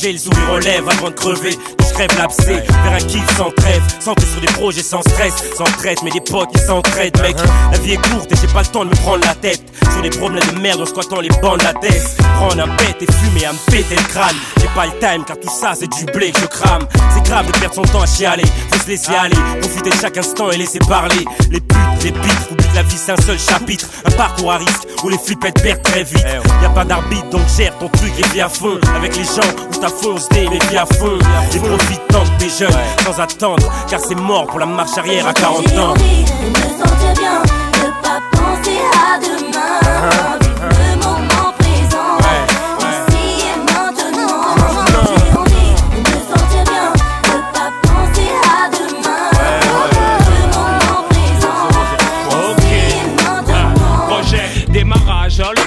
j'ai le sourire aux lèvres avant de crever. Crève l'abcès, faire un kiff sans trêve. Centré sur des projets sans stress, sans traite, mais des potes qui s'entraident, mec. La vie est courte et j'ai pas le temps de me prendre la tête. Sur des problèmes de merde en squattant les bancs de la tête. Prendre un pet et fumer à me péter le crâne. J'ai pas le time car tout ça c'est du blé que je crame. C'est grave de perdre son temps à chialer. Faut se laisser aller, profiter de chaque instant et laisser parler. Les putes, les pitres, oublie que la vie c'est un seul chapitre. Un parcours à risque où les flippettes perdent très vite. Y a pas d'arbitre donc gère ton truc et vis à fond. Avec les gens où ta fonce mais vis à fond. Profite tant que t'es jeune sans attendre car c'est mort pour la marche arrière à 40 J'ai ans. envie de me sentir bien, de pas penser à demain.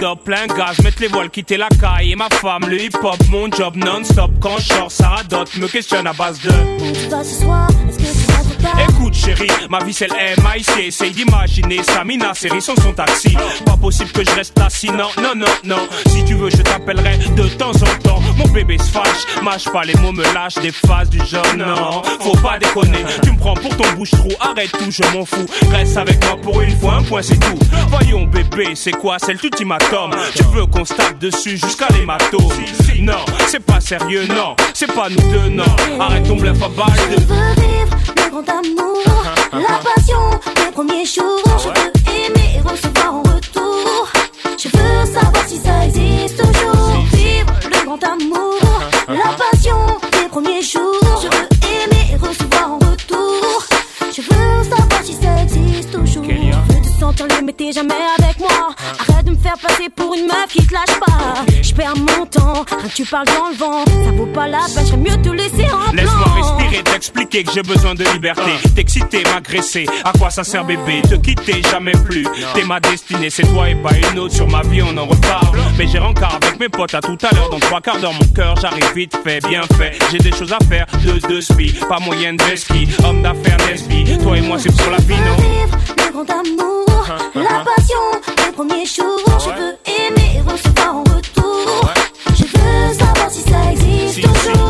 Up, plein mettre les voiles, quitter la caille. Et ma femme, le hip hop, mon job non-stop. Quand je sors, ça radote, me questionne à base de. Écoute chérie, ma vie c'est le MIC Essaye d'imaginer Samina, série sans son taxi. Pas possible que je reste assis, non, non, non, non. Si tu veux je t'appellerai de temps en temps bébé se fâche, mâche pas les mots, me lâche des phases du genre Non, faut pas déconner, tu me prends pour ton bouche-trou Arrête tout, je m'en fous, reste avec moi pour une fois, un point c'est tout. Voyons bébé, c'est quoi, c'est l'ultimatum Tu veux qu'on se tape dessus jusqu'à l'hématome. Non, c'est pas sérieux, non, c'est pas nous deux, non. Arrête ton bluff à balle. Je veux vivre le grand amour, la passion des premiers jours. Je veux pour une meuf qui te lâche pas. Je perds mon temps, rien que tu parles dans le vent. Ça vaut pas la peine, j'aimerais mieux te laisser en Laisse-moi respirer, t'expliquer que j'ai besoin de liberté. T'exciter, m'agresser, à quoi ça sert bébé Te quitter jamais plus? T'es ma destinée, c'est toi et pas une autre. Sur ma vie, on en reparle. Mais j'ai rencard avec mes potes à tout à l'heure. Dans trois quarts d'heure, mon cœur, j'arrive vite fait, bien fait. J'ai des choses à faire, de deux spi, pas moyenne de ski. Homme d'affaires, lesbi. Toi et moi, c'est sur la vie, non? vivre le grand amour, la passion des premiers jours. Je veux aimer et recevoir en retour. Je veux savoir si ça existe toujours.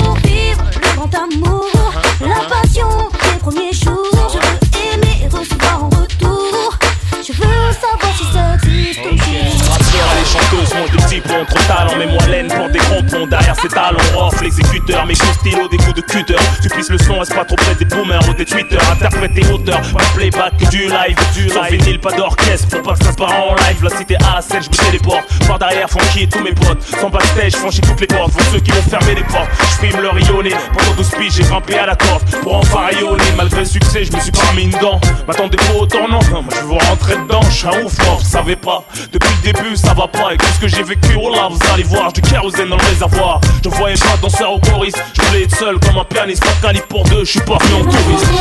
Pour trop talent, mais moi laine pour des gros pont derrière ses talons. Off l'exécuteur, mes coups stylo, des coups de cutter. Tu pisses le son, reste pas trop près des boomers ou des tweeters. Interpréter auteur, pas playback, du live, du live. Sans vinyle, pas d'orchestre, pour pas que ça se en live. La cité à scène, je me téléporte. Par derrière, franchis tous mes potes. Sans backstage, franchis toutes les portes. Pour ceux qui vont fermer les portes, je filme le rayonner. Pendant 12 piges, j'ai grimpé à la corde. Pour enfin rayonner, malgré le succès, je me suis pas mis dent. M'attendez pas non, non, moi je veux rentrer dedans. Je suis un ouf, mort, savez pas. Depuis le début, ça va pas. Et tout ce que j'ai vécu, oh là, vous allez voir, du kérosène dans le réservoir. Je voyais pas danseur au chorus. Je voulais être seul comme un pianiste, pas calibre pour deux. Je suis pas venu en touriste.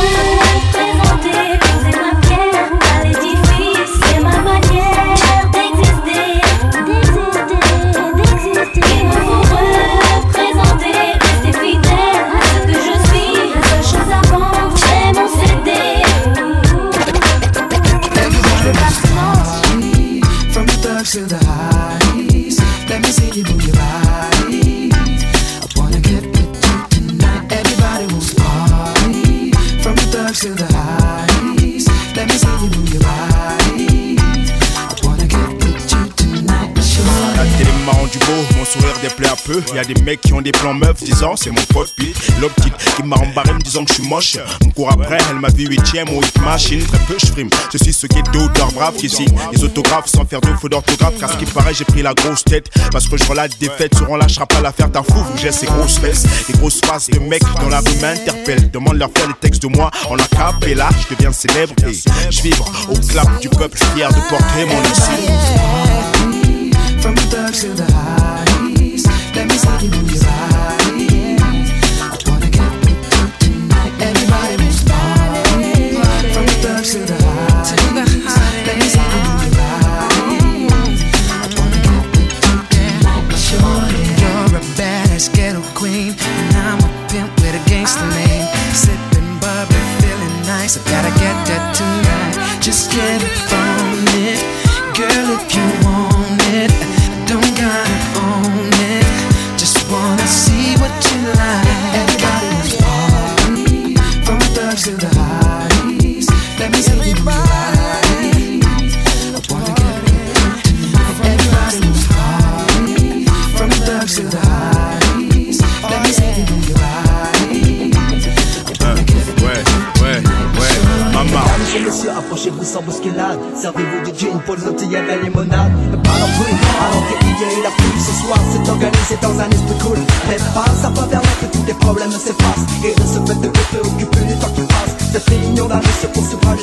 Ma manière peu. Y a des mecs qui ont des plans meufs disant c'est mon pote l'optique qui m'a embarré me disant que je suis moche. On court après, elle m'a vu huitième au hit machine. Très peu je frime, je suis ce qui est d'auteur brave qui signe les autographes sans faire de faute d'orthographe. Car ce qui paraît, j'ai pris la grosse tête parce que je relate des fêtes. Sur on lâchera pas l'affaire d'un fou, j'ai ces grosses fesses, des grosses faces de mecs dans la rue m'interpellent. Demande leur faire les textes de moi en là je deviens célèbre et je vibre au clap du peuple fier de porter mon insigne. From the highs, Just get it from it, girl, if you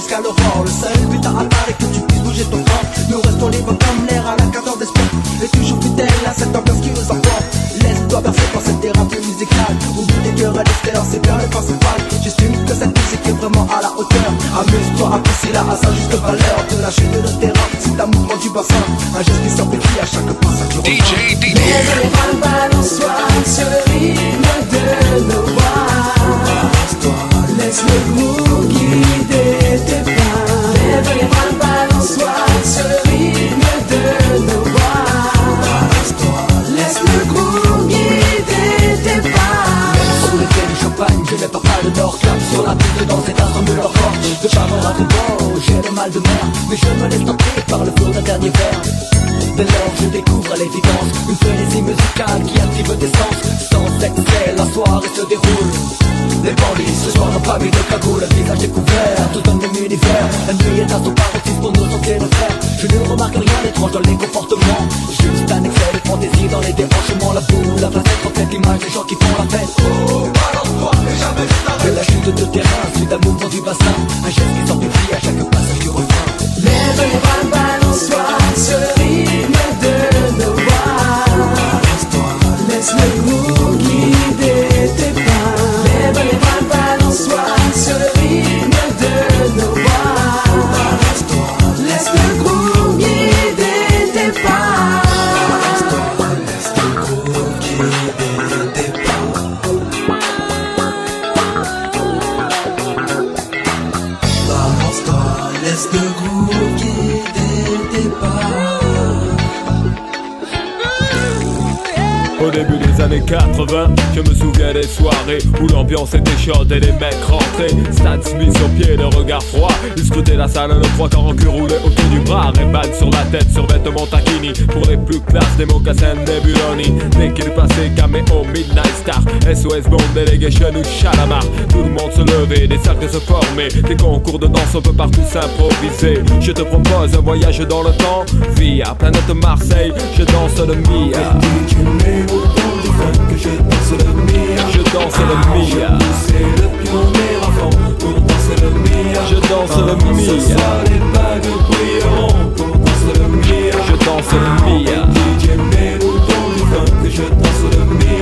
búscalo ce soir pas mis de cagoule Le visage découvert, tout un même univers La nuit est à son pour nous sentir de faire Je ne remarque rien d'étrange dans les comportements Juste un excès de fantaisie dans les débranchements La boule, la placette reflète l'image des gens qui font la fête Oh, balance-toi, mais jamais de la chute de terrain, suite un mouvement du bassin Un geste qui s'amplifie à chaque 80, je me souviens des soirées où l'ambiance était chaude et les mecs rentraient. Stan Smith sur pied, le regard froid. Ils scrutaient la salle, le trois quarts en cul roulé autour du bras. Ray sur la tête, sur vêtements taquini. Pour les plus classes, des mocassins Nebuloni. Dès qu'il passait, caméo, Midnight Star. SOS Bond, Delegation ou Chalamar. Tout le monde se levait, des cercles se formaient. Des concours de danse, on peut partout s'improviser. Je te propose un voyage dans le temps. Via planète Marseille, je danse le Mia. Danse le Mia. C'est le pionnier avant pour danser le Mia. Je danse le Mia. Ce soir les bagues brilleront pour danser le Mia. Je danse le Mia. DJ mets nous dans du funk que je danse le Mia.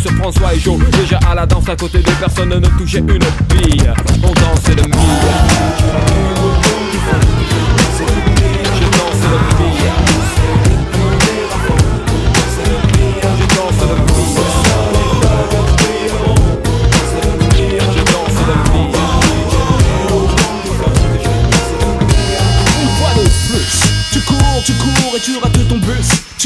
sur François et Joe. Déjà à la danse à côté des personnes ne touchait une bille. On dansait le Mia. Je danse le Mia. Je danse le Mia. Je danse le Mia. Une fois de plus, tu cours, tu cours et tu.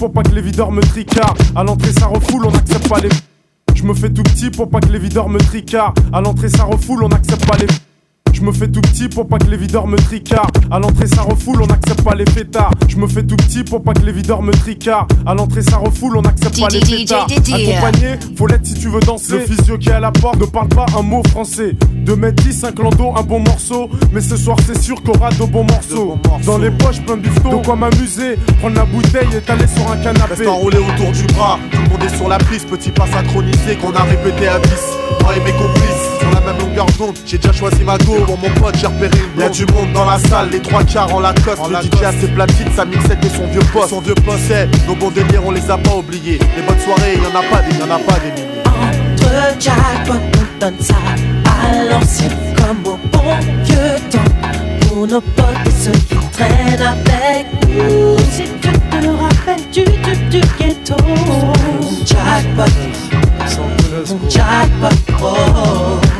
pour pas que les videurs me tricardent. À l'entrée, ça refoule, on n'accepte pas les. Je me fais tout petit pour pas que les videurs me tricardent. À l'entrée, ça refoule, on n'accepte pas les. Je me fais tout petit pour pas que les videurs me tricardent. À l'entrée, ça refoule, on n'accepte pas les fêtards. Je me fais tout petit pour pas que les videurs me tricardent. À l'entrée, ça refoule, on n'accepte pas les. DJ. Accompagné, faut l'être si tu veux danser. Le physio qui est à la porte ne parle pas un mot français. 2 mètres 10, un clando, un bon morceau. Mais ce soir, c'est sûr qu'on aura de bons morceaux. Dans les poches, plein de bifton. De quoi m'amuser, prendre la bouteille et t'aller sur un canapé. Reste enroulé autour du bras, tout le monde est sur la piste, petit pas synchronisé qu'on a répété à 10. Moi et mes complices, la même longueur d'onde, j'ai déjà choisi ma go. Pour mon pote, j'ai repéré une Y'a du monde dans la salle, les trois quarts en Lacoste. le DJ a ses platines, sa mixette et son vieux poste. Son vieux poste, c'est nos bons délires, on les a pas oubliés. Les bonnes soirées, y'en a pas des, y'en a pas des milliers. Entre jackpot, on donne ça à l'ancienne comme au bon vieux temps. Pour nos potes et ceux qui traînent avec nous. Si tu te rappelles du, du, du ghetto. Jackpot, jackpot, oh.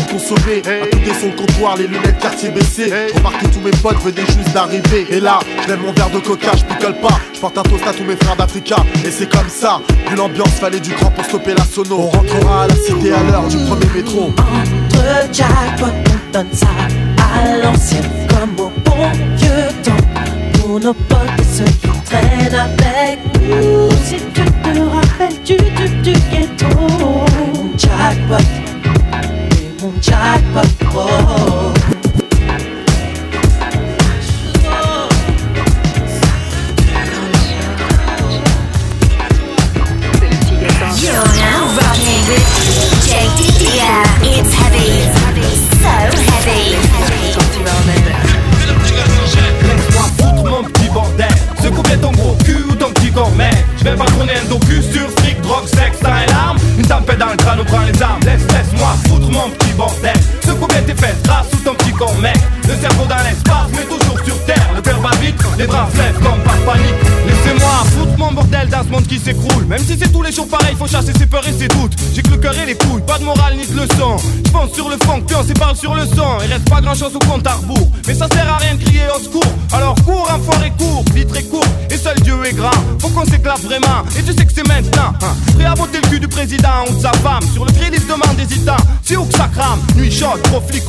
pour consommer. À côté son comptoir, les lunettes quartier baissées. Remarque que tous mes potes venaient juste d'arriver. Et là, je mon verre de coca, je picole pas. Je porte un toast à tous mes frères d'Africa. Et c'est comme ça, vu l'ambiance, fallait du cran pour stopper la sono. On rentrera à la cité à l'heure du premier métro. Entre jackpot, on donne ça à l'ancienne comme au bon vieux temps. Pour nos potes et ceux qui traîne avec nous. Si tu te rappelles du, du, du ghetto, jackpot, You're now rocking with. It's heavy, so heavy. Mon petit bordel Secouer ton gros cul ou ton petit Je vais pas tourner un docu sur fric, drogue, sexe, et larmes Une tempête dans le crâne, on prend les armes Laisse, Secouer tes fesses, grâce ou ton petit corps mec. Le cerveau dans l'espace, mais toujours sur terre. Le cœur bat vite, les bras se lèvent comme par panique ce monde qui s'écroule. Même si c'est tous les jours pareil, faut chasser ses peurs et ses doutes. J'ai que le cœur et les couilles, pas de morale ni de leçon. Je pense sur le fond, puis on sépare sur le son Il reste pas grand chose au compte à rebours. Mais ça sert à rien de crier au secours. Alors cours, enfoiré, court, vite très court Et seul Dieu est grand, faut qu'on s'éclate vraiment Et tu sais que c'est maintenant, hein. prêt à botter le cul du président ou de sa femme. Sur le crédit de demande hésitant, c'est où que ça crame. Nuit chaude, gros flic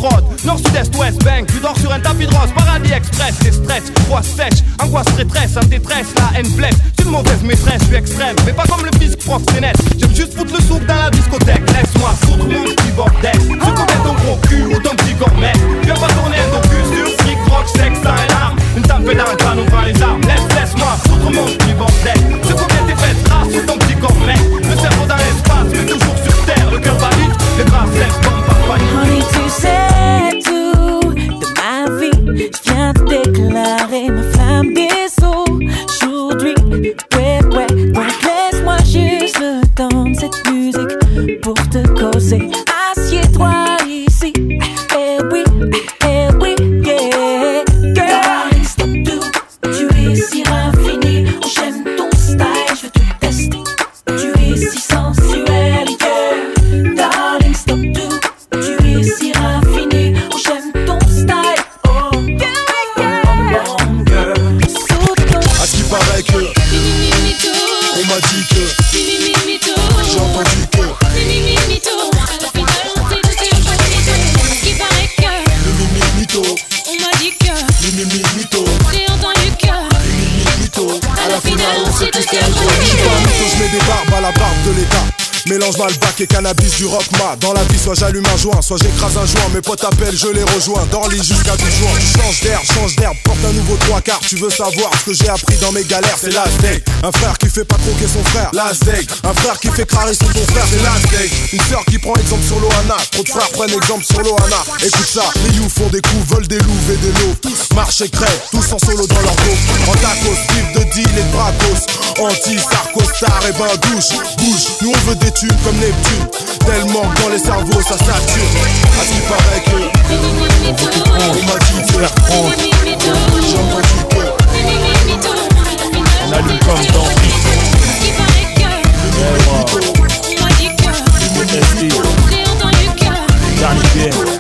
nord, sud-est, ouest, bang. Tu dors sur un tapis de rose, paradis express Des stress, froid sèche, angoisse, rétresse, en détresse La haine blesse, c'est une mauvaise maîtresse, je suis extrême Mais pas comme le fils prof, net J'aime juste foutre le souk dans la discothèque. Laisse-moi foutre mon petit bordel. Qu'on met ton gros cul ou ton petit gourmet Viens pas tourner un docu sur fric, rock, sexe, et larmes. Une tempête dans le crâne, on les armes. Laisse, laisse-moi foutre mon petit bordel Mélange malbac et cannabis du rockma Dans la vie soit j'allume un joint Soit j'écrase un joint. Mes potes appellent je les rejoins. Dans le lit jusqu'à 12 juin Change d'air, change d'herbe Porte un nouveau trois quarts. Tu veux savoir ce que j'ai appris dans mes galères C'est day Un frère qui fait pas croquer son frère day Un frère qui fait crarer son bon frère C'est last day Une sœur qui prend exemple sur Loana. Trop de frères prennent exemple sur Loana. Écoute ça Les you font des coups Veulent des loups et des lots. Marche et crève Tous en solo dans leur dos En tacos de deal et de bracos. Anti, ben douche Bouge Nous on veut des tubes comme Neptune. Tellement que dans les cerveaux ça sature. À ce qui paraît que On veut tout prendre. On m'a dit de faire prendre. J'ai entendu que On allume comme dans Dernier PM. Hommage au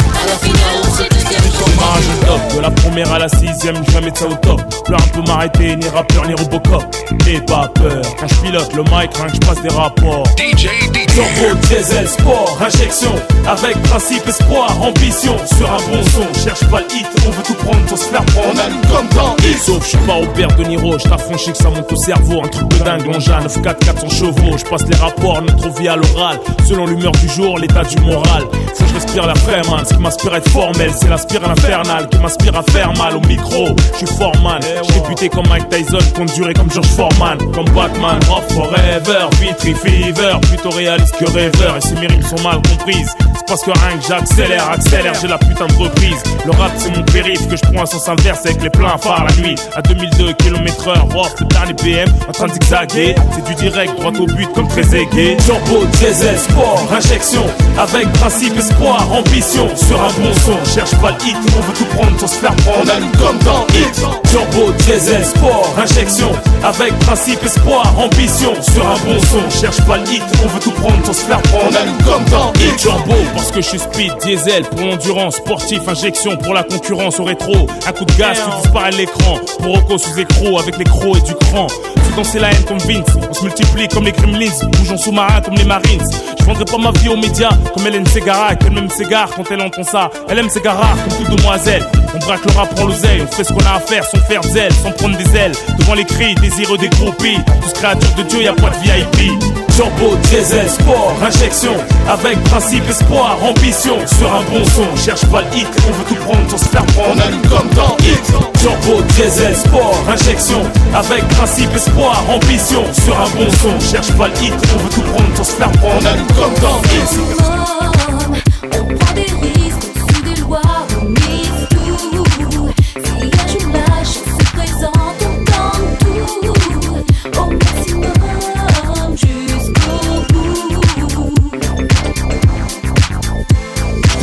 top, de la première à la sixième, jamais de ça au top. Pleure un peu m'arrêter, ni rappeur ni Robocop. Et pas peur, quand je pilote le mic, rien que je passe des rapports. DJ, Turbo, diesel, sport, injection. Avec principe, espoir, ambition. Sur un bon son, cherche pas le hit, on veut tout prendre pour se faire prendre. On allume comme dans hit. Sauf, je suis pas au père de Niro, je t'affranchis que ça monte au cerveau. Un truc de dingue, l'engin 944 400 chevaux. Je passe les rapports, notre vie à l'oral. Selon l'humeur du jour, l'état du moral. Faut que je respire la fraîche, man. Ce qui m'inspire être formel, c'est l'aspire infernal qui m'inspire à faire mal au micro. Je suis foreman, j'ai buté comme Mike Tyson, durer comme George Foreman, comme Batman, Rock Forever, Vitry Fever, plutôt réaliste que rêveur. Et ces mes rimes sont mal comprises. C'est parce que rien que j'accélère, accélère, j'ai la putain de reprise. Le rap c'est mon périph' que je prends à sens inverse avec les pleins phares la nuit. À 2002 km heure, off, le dernier BM en train de zigzaguer. C'est du direct, droit au but comme très aigué. Turbo, diesel, sport, injection, avec principe, espoir, ambition. Sur un bon son, cherche pas le hit, on veut tout prendre sans se faire prendre. Comme dans hit. Turbo, diesel, sport, injection, avec principe, espoir, ambition. Sur un bon son, cherche pas le hit, on veut tout prendre sans se faire prendre. On comme dans hit. Turbo, parce que je suis speed, diesel pour l'endurance, sportif, injection pour la concurrence au rétro. Un coup de gaz, tu disparais l'écran. Pour Rocco sous écro avec les crocs et du cran. fait danser la haine comme Vince. On se multiplie comme les Gremlins, bougeons sous-marins comme les Marines. Je vendrai pas ma vie aux médias comme Hélène Ségara, qu'elle-même s'égare quand elle entend ça. Elle aime ses garas comme toute demoiselle. On braque le rap, prend l'oseille, on fait ce qu'on a à faire sans faire zèle, sans prendre des ailes. Devant les cris, désireux des groupies. Tous créatures de Dieu, y a pas de VIP. Turbo, diesel, sport, injection. Avec principe, espoir, ambition. Sur un bon son, cherche pas le hit On veut tout prendre sans se faire prendre. On allume comme dans hit Turbo, diesel, sport, injection. Avec principe, espoir, ambition. Sur un bon son, cherche pas le hit On veut tout prendre sans se faire prendre. On allume comme dans hit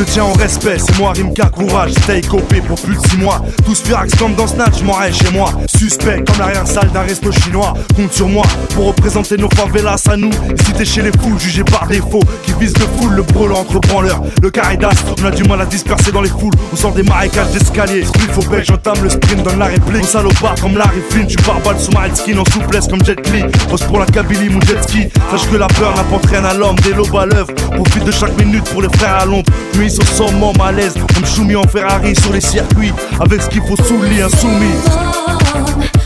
tiens en respect, c'est moi Rimka, courage, stay copé pour plus de 6 mois. Tous furax comme dans Snatch, m'en rêve chez moi. Suspect comme l'arrière-salle d'un resto chinois. Compte sur moi pour représenter nos favelas à nous. Ici t'es chez les fous, jugés par défaut. Qui visent le foule, le brûle entre branleurs. Le caridas, on a du mal à disperser dans les foules. On sort des marécages d'escalier. Split faut bec, j'entame le sprint, donne la réplique. On salopard comme Larry Flynn, tu pars balle sous ma skin en souplesse comme Jet Li. Pose pour la Kabylie, mon jet ski. Sache que la peur n'apporte rien à l'homme, des lobes à l'œuvre. Profite de chaque minute pour les frères à l'ombre. Mais ils sommement malaise. Comme Choumi en Ferrari sur les circuits. Avec ce qu'il faut sous lit, insoumis.